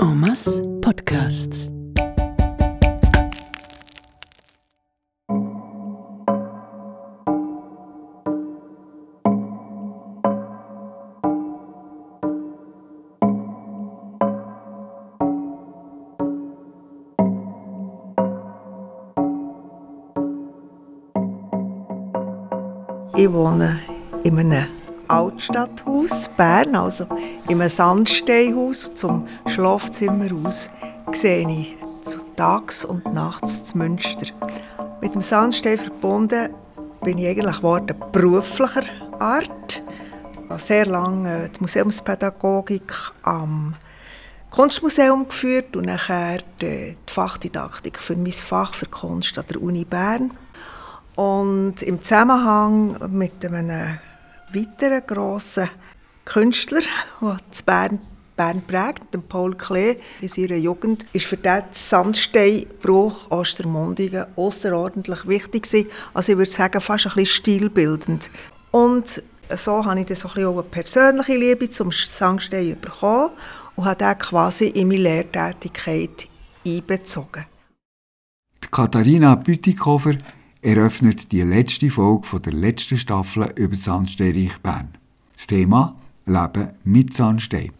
En Podcasts. Ich wohne in einem Altstadthaus in Bern, also einem Sandsteinhaus. Zum Schlafzimmer aus sehe ich zu tags und nachts zu Münster. Mit dem Sandstein verbunden bin ich eigentlich geworden, beruflicher Art. Ich habe sehr lange die Museumspädagogik am Kunstmuseum geführt und nachher die Fachdidaktik für mein Fach für Kunst an der Uni Bern. Und im Zusammenhang mit einem weiteren grossen Künstler, der zu Bern, Bern prägt, Paul Klee, in seiner Jugend, ist für den Sandsteinbruch Ostermundigen außerordentlich wichtig gewesen. Also ich würde sagen, fast ein bisschen stilbildend. Und so habe ich dann so ein bisschen auch eine persönliche Liebe zum Sandstein bekommen und habe den quasi in meine Lehrtätigkeit einbezogen. Katharina Bütikofer eröffnet die letzte Folge der letzten Staffel über Sandsteinreich Bern. Das Thema Leben mit Sandstein.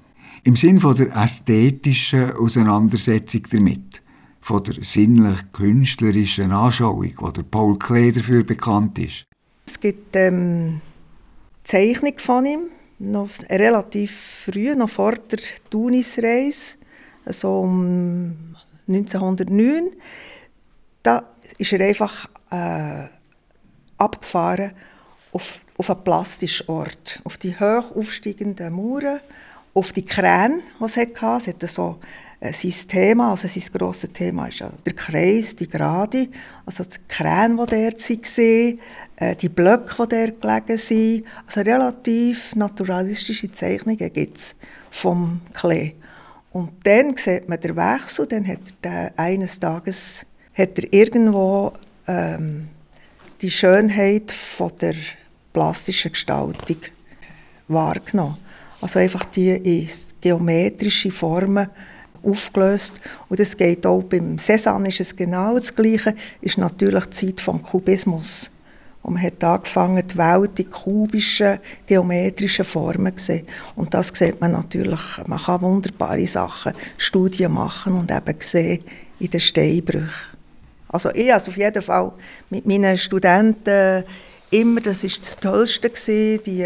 Im Sinn von der ästhetischen Auseinandersetzung damit, von der sinnlich-künstlerischen Anschauung, der Paul Klee dafür bekannt ist. Es gibt ähm, Zeichnung von ihm, noch relativ früh, noch vor der Tunisreise, so um 1909. Da ist er einfach äh, abgefahren auf, auf einen plastischen Ort, auf die hoch aufsteigenden Mauern, auf die Kräne, die es hatte. Es hatte so sein Thema, also sein grosses Thema ist der Kreis, die Gerade, also die Kräne, die dort waren, äh, die Blöcke, die dort gelegen sind. Also relativ naturalistische Zeichnungen gibt es vom Klee. Und dann sieht man den Wechsel, dann hat er eines Tages hat er irgendwo ähm, die Schönheit von der plastischen Gestaltung wahrgenommen. Also einfach die in geometrische Formen aufgelöst. Und es geht auch beim Cézanne ist es genau das Gleiche, ist natürlich die Zeit vom Kubismus. Und man hat angefangen, die Welt in kubischen, geometrischen Formen zu sehen. Und das sieht man natürlich, man kann wunderbare Sachen, Studien machen und eben sehen in den Steinbrüchen. Also ich also auf jeden Fall mit meinen Studenten immer, das ist das Tollste gewesen, die,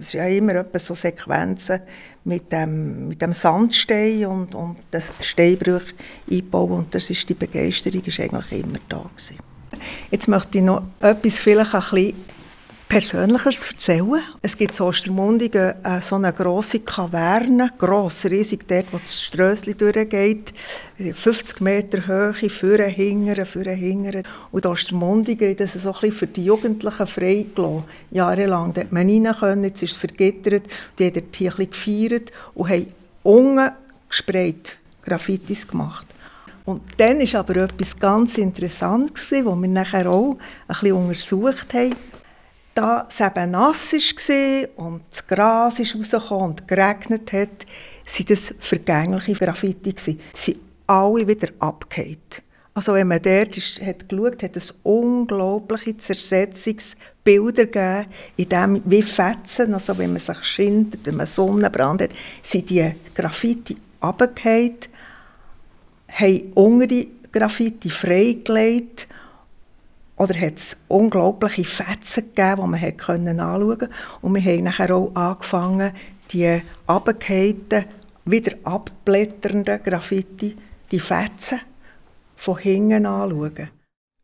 es ja immer so Sequenzen mit dem, mit dem Sandstein und, und das Steinbruch einbauen und das ist die Begeisterung ist eigentlich immer da gewesen. Jetzt möchte ich noch etwas vielleicht ein bisschen Persönliches erzählen. Es gibt in Ostermundigen äh, so eine grosse Kaverne, gross, riesig, dort, wo das Strössli durchgeht, 50 Meter Höhe, führen, hingern, führen, hingern. Und Ostermundigen hat das so ein bisschen für die Jugendlichen freigelassen, jahrelang. Da man rein können, jetzt ist es vergittert, die haben dort ein bisschen gefeiert und haben unten gesprayt, Graffitis gemacht. Und dann war aber etwas ganz Interessantes, was wir nachher auch ein bisschen untersucht haben da es eben nass war und das Gras rausgekommen und geregnet hat, waren das vergängliche Graffiti. Sie sind alle wieder abgefallen. Also wenn man dort ist, hat geschaut, hat es unglaubliche Zersetzungsbilder gegeben, in dem wie Fetzen, also wenn man sich schindet, wenn man Sonnenbrand hat, sind die Graffiti runtergefallen, haben untere Graffiti freigelegt oder hat es unglaubliche Fetzen gegeben, die man anschauen konnte. Und wir haben nachher auch angefangen, die abgehängten, wieder abblätternden Graffiti, die Fetzen von hinten anzuschauen.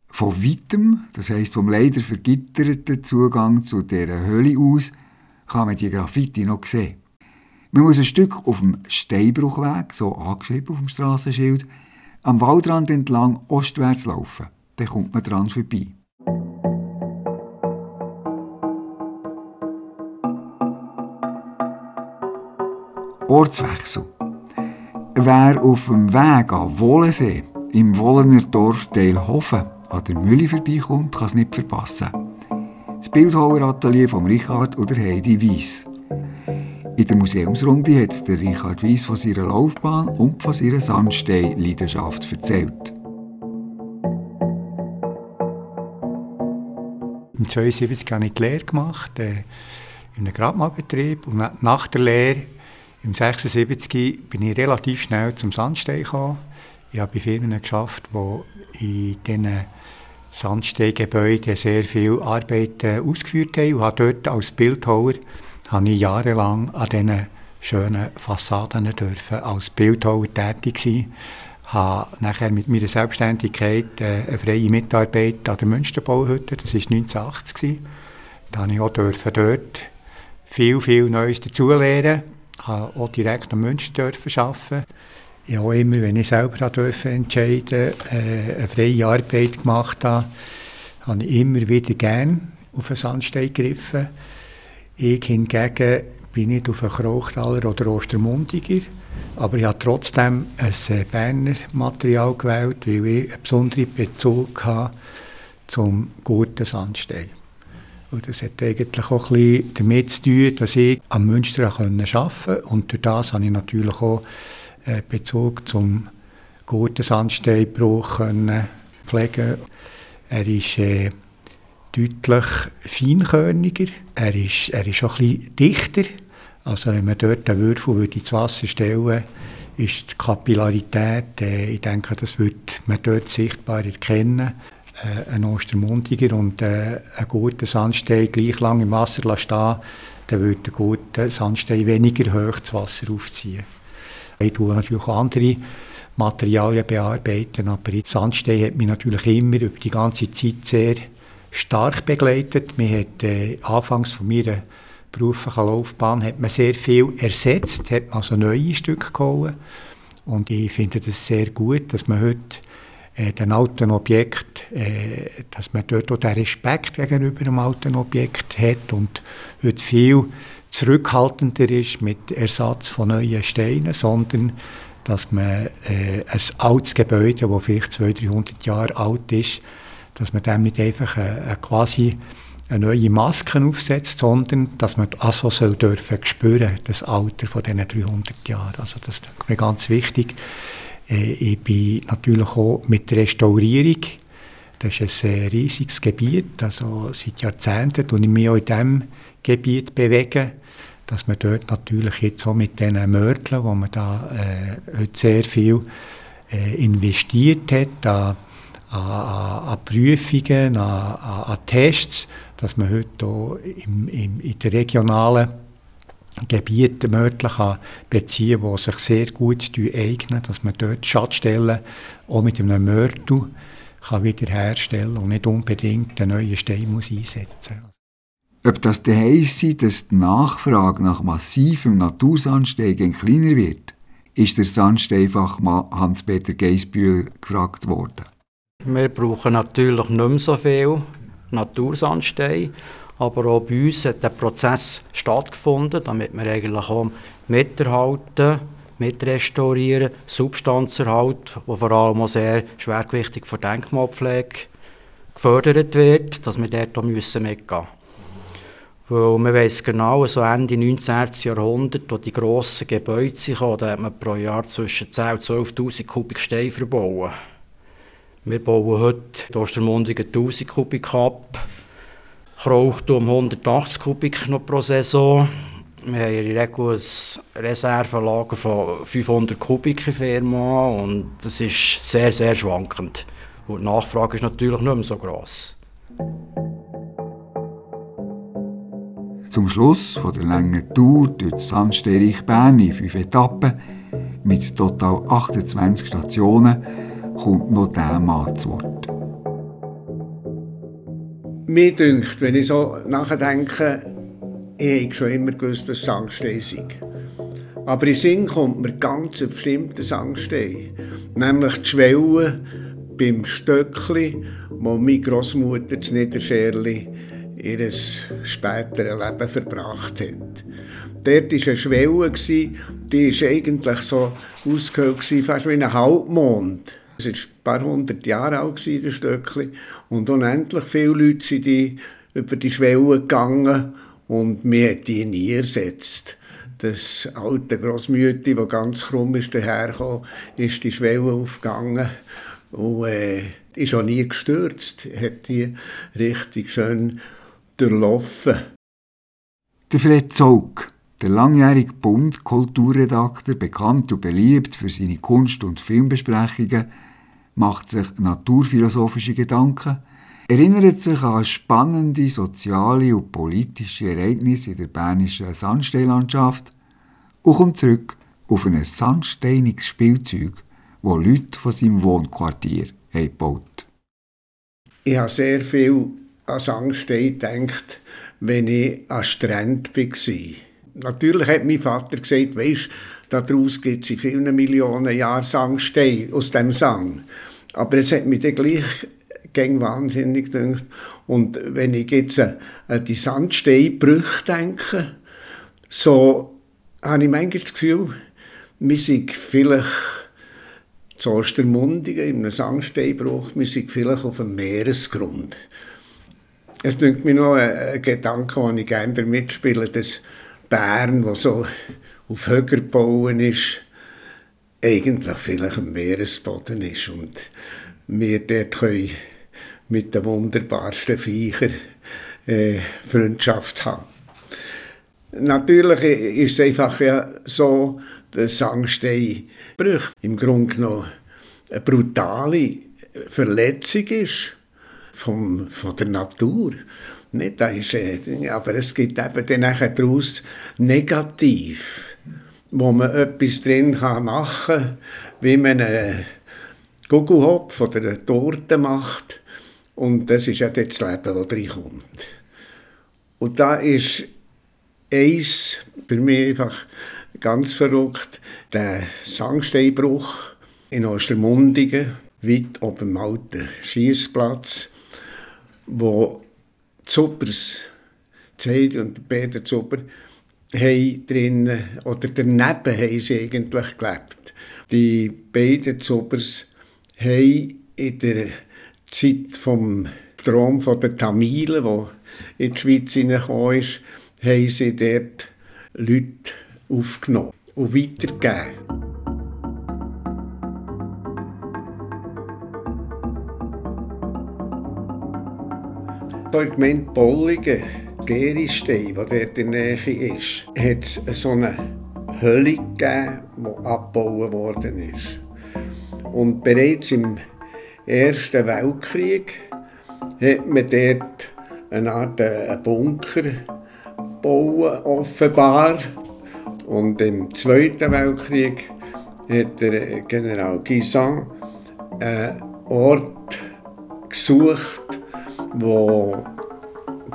Von weitem, das heisst vom leider vergitterten Zugang zu dieser Höhle aus, kann man die Graffiti noch sehen. Man muss ein Stück auf dem Steinbruchweg, so angeschrieben auf dem Straßenschild, am Waldrand entlang ostwärts laufen dann kommt man dran vorbei. Ortswechsel. Wer auf dem Weg an Wohlensee im Wollener Dorf Teilhofen an der Mühle vorbeikommt, kann es nicht verpassen. Das Bildhaueratelier von Richard oder Heidi Weiss. In der Museumsrunde hat der Richard Weiss von seiner Laufbahn und von seiner Sandstein-Leidenschaft erzählt. Im 72 habe ich die Lehre gemacht, äh, in einem Grabmalbetrieb. Und nach der Lehre, im 76, bin ich relativ schnell zum Sandstein gekommen. Ich habe bei Firmen geschafft, die in diesen Sandsteingebäuden sehr viel Arbeit äh, ausgeführt haben. Und habe dort als Bildhauer habe ich jahrelang an diesen schönen Fassaden dürfen als Bildhauer tätig sein habe nachher mit meiner Selbstständigkeit äh, eine freie Mitarbeit an der Münsterbauhütte, das war 1980. Da durfte ich auch dürfen dort viel, viel Neues dazulernen. Ich durfte auch direkt am Münster arbeiten. Ich habe immer, wenn ich selber durfte entscheiden äh, eine freie Arbeit gemacht habe, habe ich immer wieder gerne auf den Sandstein gegriffen. Ich hingegen bin nicht auf einen Krauchtaler oder Ostermundiger. Aber ich habe trotzdem ein äh, Berner Material gewählt, weil ich einen besonderen Bezug habe zum guten Sandstein. Und das hat eigentlich auch ein bisschen damit zu tun, dass ich am Münster arbeiten konnte. Und durch das habe ich natürlich auch einen Bezug zum guten Sandsteinbruch pflegen Er ist äh, deutlich feinkörniger, er ist, er ist auch bisschen dichter also wenn man dort einen Würfel ins Wasser stellen ist die Kapillarität, äh, ich denke, das wird man dort sichtbar erkennen. Äh, ein Ostermundiger und äh, ein guter Sandstein gleich lang im Wasser stehen, dann wird der gute Sandstein weniger hoch das Wasser aufziehen. Ich tue natürlich auch andere Materialien bearbeiten, aber Sandstein hat mich natürlich immer über die ganze Zeit sehr stark begleitet. Mir hat äh, anfangs von mir beruflichen Laufbahn hat man sehr viel ersetzt, hat man also neue Stücke geholt. Und ich finde das sehr gut, dass man heute äh, den alten Objekt, äh, dass man dort auch den Respekt gegenüber dem alten Objekt hat und heute viel zurückhaltender ist mit Ersatz von neuen Steinen, sondern dass man äh, ein altes Gebäude, das vielleicht 200, 300 Jahre alt ist, dass man dem nicht einfach eine, eine quasi eine neue Maske aufsetzt, sondern dass man also soll dürfen spüren, das Alter von diesen 300 Jahren. Also das ist mir ganz wichtig. Äh, ich bin natürlich auch mit der Restaurierung, das ist ein riesiges Gebiet, also seit Jahrzehnten und ich mich auch in diesem Gebiet bewegen, dass man dort natürlich jetzt auch mit diesen Mörteln, wo man da äh, heute sehr viel äh, investiert hat, an, an, an Prüfungen, an, an Tests, dass man heute im, im, in den regionalen Gebieten Mörtel beziehen kann, die sich sehr gut eignen, dass man dort Schadstellen auch mit einem Mörtel kann wiederherstellen und nicht unbedingt einen neuen Stein muss einsetzen Ob das der heisst, dass die Nachfrage nach massivem Natursandstein kleiner wird, ist der Sandsteinfachmann Hans-Peter Geisbühler gefragt worden. Wir brauchen natürlich nicht mehr so viel Natursandstein. Aber auch bei uns hat der Prozess stattgefunden, damit wir eigentlich auch miterhalten, mitrestaurieren, Substanzerhalt, wo vor allem auch sehr schwergewichtig für Denkmalpflege gefördert wird, dass wir dort auch müssen mitgehen Weil man weiss genau, so Ende 19. Jahrhundert, wo die grossen Gebäude kamen, da hat man pro Jahr zwischen 10.000 und 12'000 Kubik Stein verbaut. Wir bauen heute die Ostermundigen 1000 Kubik ab, Krauchtum 180 Kubik noch pro Saison. Wir haben in der Regel ein Reservelager von 500 Kubik in Firma und das ist sehr, sehr schwankend. Und die Nachfrage ist natürlich nicht mehr so gross. Zum Schluss von der langen Tour durch das Sandsterich Bern in fünf Etappen mit total 28 Stationen kommt noch der Mann zu Wort. Mir dünkt, wenn ich so nachdenke, ich habe schon immer gewusst, was Sangstein. Aber in Sinn kommt mir ganz ein bestimmter Sangstein. Nämlich die Schwelle beim Stöckli, wo meine Großmutter zu Niederscherli ihr späteres Leben verbracht hat. Dort war eine Schwelle, die war eigentlich so ausgehöhlt, fast wie ein Halbmond. Es war ein paar hundert Jahre alt, das Stöckli. Und unendlich viele Leute sind die über die Schwelle gegangen und mir hat die nie ersetzt. das alte Grossmütti, das ganz krumm ist dahergekommen, ist die Schwelle aufgegangen und äh, ist auch nie gestürzt, hat die richtig schön durchlaufen. Der Fred Zaug, der langjährige Bund-Kulturredakteur, bekannt und beliebt für seine Kunst- und Filmbesprechungen, macht sich naturphilosophische Gedanken, erinnert sich an spannende soziale und politische Ereignisse in der bernischen Sandsteinlandschaft und kommt zurück auf ein sandsteiniges Spielzeug, das Leute von seinem Wohnquartier gebaut Ich habe sehr viel an Sandstein gedacht, wenn ich an Strand war. Natürlich hat mein Vater gesagt, weisst, daraus gibt es in vielen Millionen Jahren Sandstein aus dem Sand. Aber es hat mich dann gleich gegen wahnsinnig gedacht. Und wenn ich jetzt an die Sandsteinbrüche denke, so habe ich manchmal das Gefühl, wir sind vielleicht zu Ostermundigen, in einem Sandsteinbruch, wir sind vielleicht auf dem Meeresgrund. Es denkt mir noch ein, Gedanke, den ich gerne damit spiele, dass Bern, wo so auf Höcker gebaut ist, eigentlich vielleicht am Meeresboden ist und wir dort können mit den wunderbarsten Viechern äh, Freundschaft haben. Natürlich ist es einfach ja so, dass Sangsteinbruch im Grunde genommen eine brutale Verletzung ist vom, von der Natur. Nicht, das ist, äh, aber es gibt eben dann nachher daraus negativ, wo man etwas drin kann machen kann, wie man einen Gugelhopf oder eine Torte macht. Und das ist ja das Leben, das reinkommt. Und da ist eins bei mir einfach ganz verrückt, der Sangsteinbruch in Ostermundigen, weit oben dem alten Schießplatz, wo Suppers, die und Peter Supper, haben drinnen, oder daneben haben sie eigentlich gelebt. Die beiden Suppers haben in der Zeit vom Strom der Tamilen, der in die Schweiz hineingekommen ist, haben sie dort Leute aufgenommen und weitergegeben. Hier in der Gemeinde Bolligen, Geristein, der dort in der Nähe ist, hat es so eine Hölle gegeben, die abgebaut worden ist. Und bereits im Ersten Weltkrieg hat man dort eine Art äh, Bunker bauen, offenbar. Und im Zweiten Weltkrieg hat der General Guisan einen Ort gesucht, wo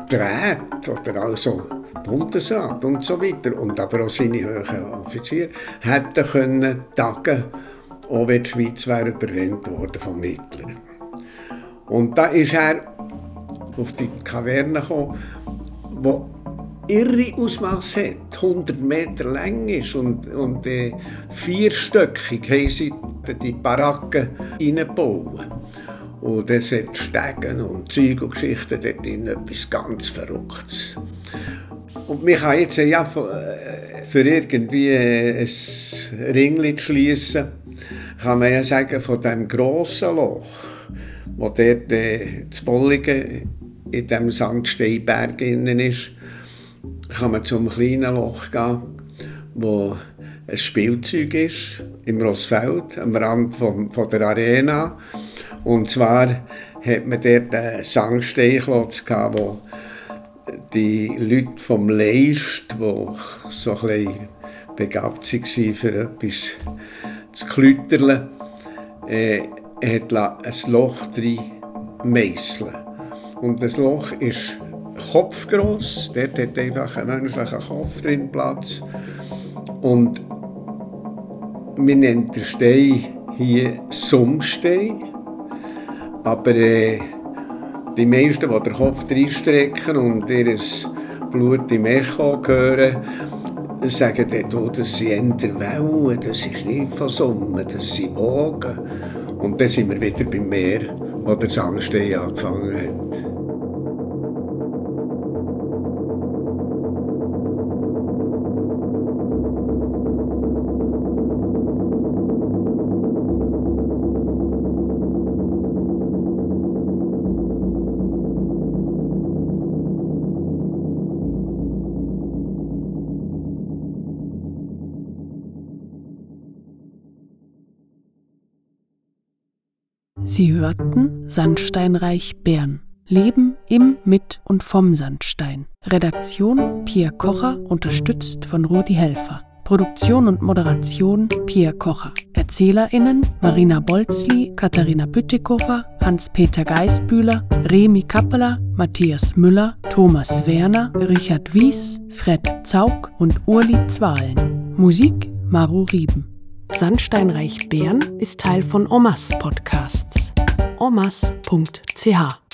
Drähte oder also Bundesrat und so weiter und aber auch seine hohen Offiziere hätten können tagen, auch wenn die Schweiz wäre überrennt worden vom Hitler. Und da ist er auf die Kaverne gekommen, wo irre Ausmaß hat, 100 Meter lang ist und, und äh, vierstöckig haben sie die Baracken reingebaut. Und es hat Stegen und Zeug und Geschichten dort drin, etwas ganz Verrücktes. Und man kann jetzt ja äh, für irgendwie äh, ein Ringli schließen, kann man ja sagen, von diesem grossen Loch, wo dort äh, das Bolligen in diesem Sandsteinberg innen ist, kann man zum kleinen Loch gehen, wo ein Spielzeug ist, im Rossfeld, am Rand vom, von der Arena. Und zwar hat man dort einen Sandsteinklotz gehabt, wo die Leute vom Leist, die so ein begabt waren für etwas zu klütterle, äh, ein Loch drin meißeln. Und das Loch ist kopfgroß, dort hat einfach ein menschlicher Kopf drin Platz. Und man nennt den Stein hier Summstein. Aber äh, die meisten, die den Kopf reinstrecken und ihr Blut im Echo hören, sagen dann, das sind Wellen, das ist nicht Sonne, das sind Wogen. Und dann sind wir wieder beim Meer, wo der Sandstein angefangen hat. Sie hörten Sandsteinreich Bern. Leben im, mit und vom Sandstein. Redaktion Pierre Kocher, unterstützt von Rudi Helfer. Produktion und Moderation Pierre Kocher. ErzählerInnen Marina Bolzli, Katharina Bütikofer, Hans-Peter Geisbühler, Remi Kappeler, Matthias Müller, Thomas Werner, Richard Wies, Fred Zaug und Urli Zwahlen. Musik Maru Rieben. Sandsteinreich Bern ist Teil von Omas Podcasts. omas.ch